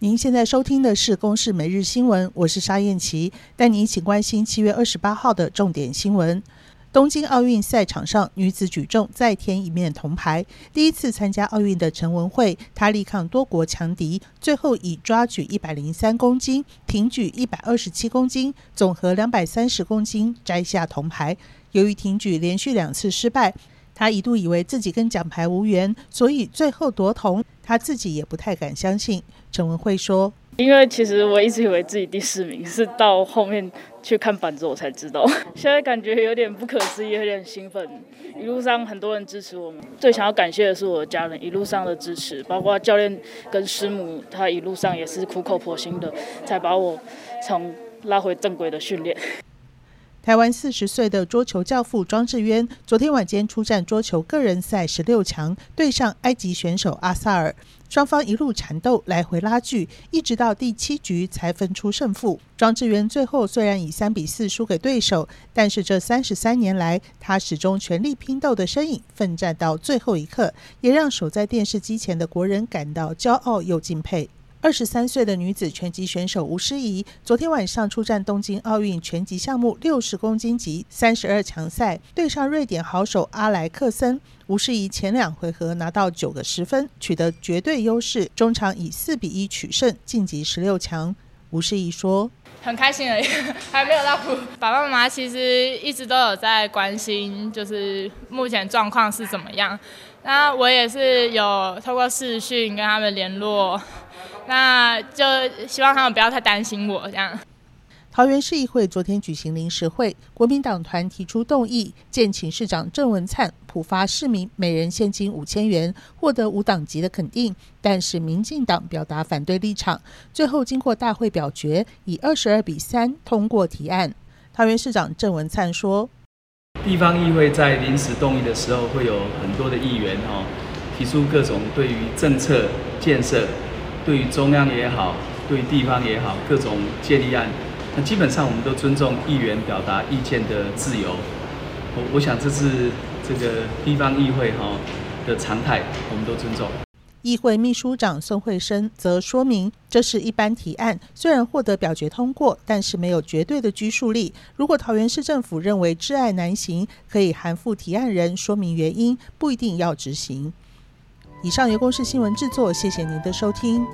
您现在收听的是《公视每日新闻》，我是沙燕琪，带您一起关心七月二十八号的重点新闻。东京奥运赛场上，女子举重再添一面铜牌。第一次参加奥运的陈文慧，她力抗多国强敌，最后以抓举一百零三公斤、挺举一百二十七公斤，总和两百三十公斤摘下铜牌。由于挺举连续两次失败，她一度以为自己跟奖牌无缘，所以最后夺铜，他自己也不太敢相信。陈文慧说。因为其实我一直以为自己第四名，是到后面去看板子我才知道。现在感觉有点不可思议，有点兴奋。一路上很多人支持我们，最想要感谢的是我的家人一路上的支持，包括教练跟师母，他一路上也是苦口婆心的，才把我从拉回正轨的训练。台湾四十岁的桌球教父庄智渊，昨天晚间出战桌球个人赛十六强，对上埃及选手阿萨尔，双方一路缠斗，来回拉锯，一直到第七局才分出胜负。庄智渊最后虽然以三比四输给对手，但是这三十三年来，他始终全力拼斗的身影，奋战到最后一刻，也让守在电视机前的国人感到骄傲又敬佩。二十三岁的女子拳击选手吴诗怡，昨天晚上出战东京奥运拳击项目六十公斤级三十二强赛，对上瑞典好手阿莱克森。吴诗怡前两回合拿到九个十分，取得绝对优势，中场以四比一取胜，晋级十六强。吴诗怡说：“很开心而已，还没有到。爸爸妈妈其实一直都有在关心，就是目前状况是怎么样。那我也是有透过视讯跟他们联络。”那就希望他们不要太担心我这样。桃园市议会昨天举行临时会，国民党团提出动议，建请市长郑文灿普发市民每人现金五千元，获得无党籍的肯定。但是民进党表达反对立场，最后经过大会表决，以二十二比三通过提案。桃园市长郑文灿说：“地方议会在临时动议的时候，会有很多的议员哦，提出各种对于政策建设。”对于中央也好，对于地方也好，各种建议案，那基本上我们都尊重议员表达意见的自由。我我想这是这个地方议会哈的常态，我们都尊重。议会秘书长孙慧生则说明，这是一般提案，虽然获得表决通过，但是没有绝对的拘束力。如果桃园市政府认为挚爱难行，可以函复提案人说明原因，不一定要执行。以上由公视新闻制作，谢谢您的收听。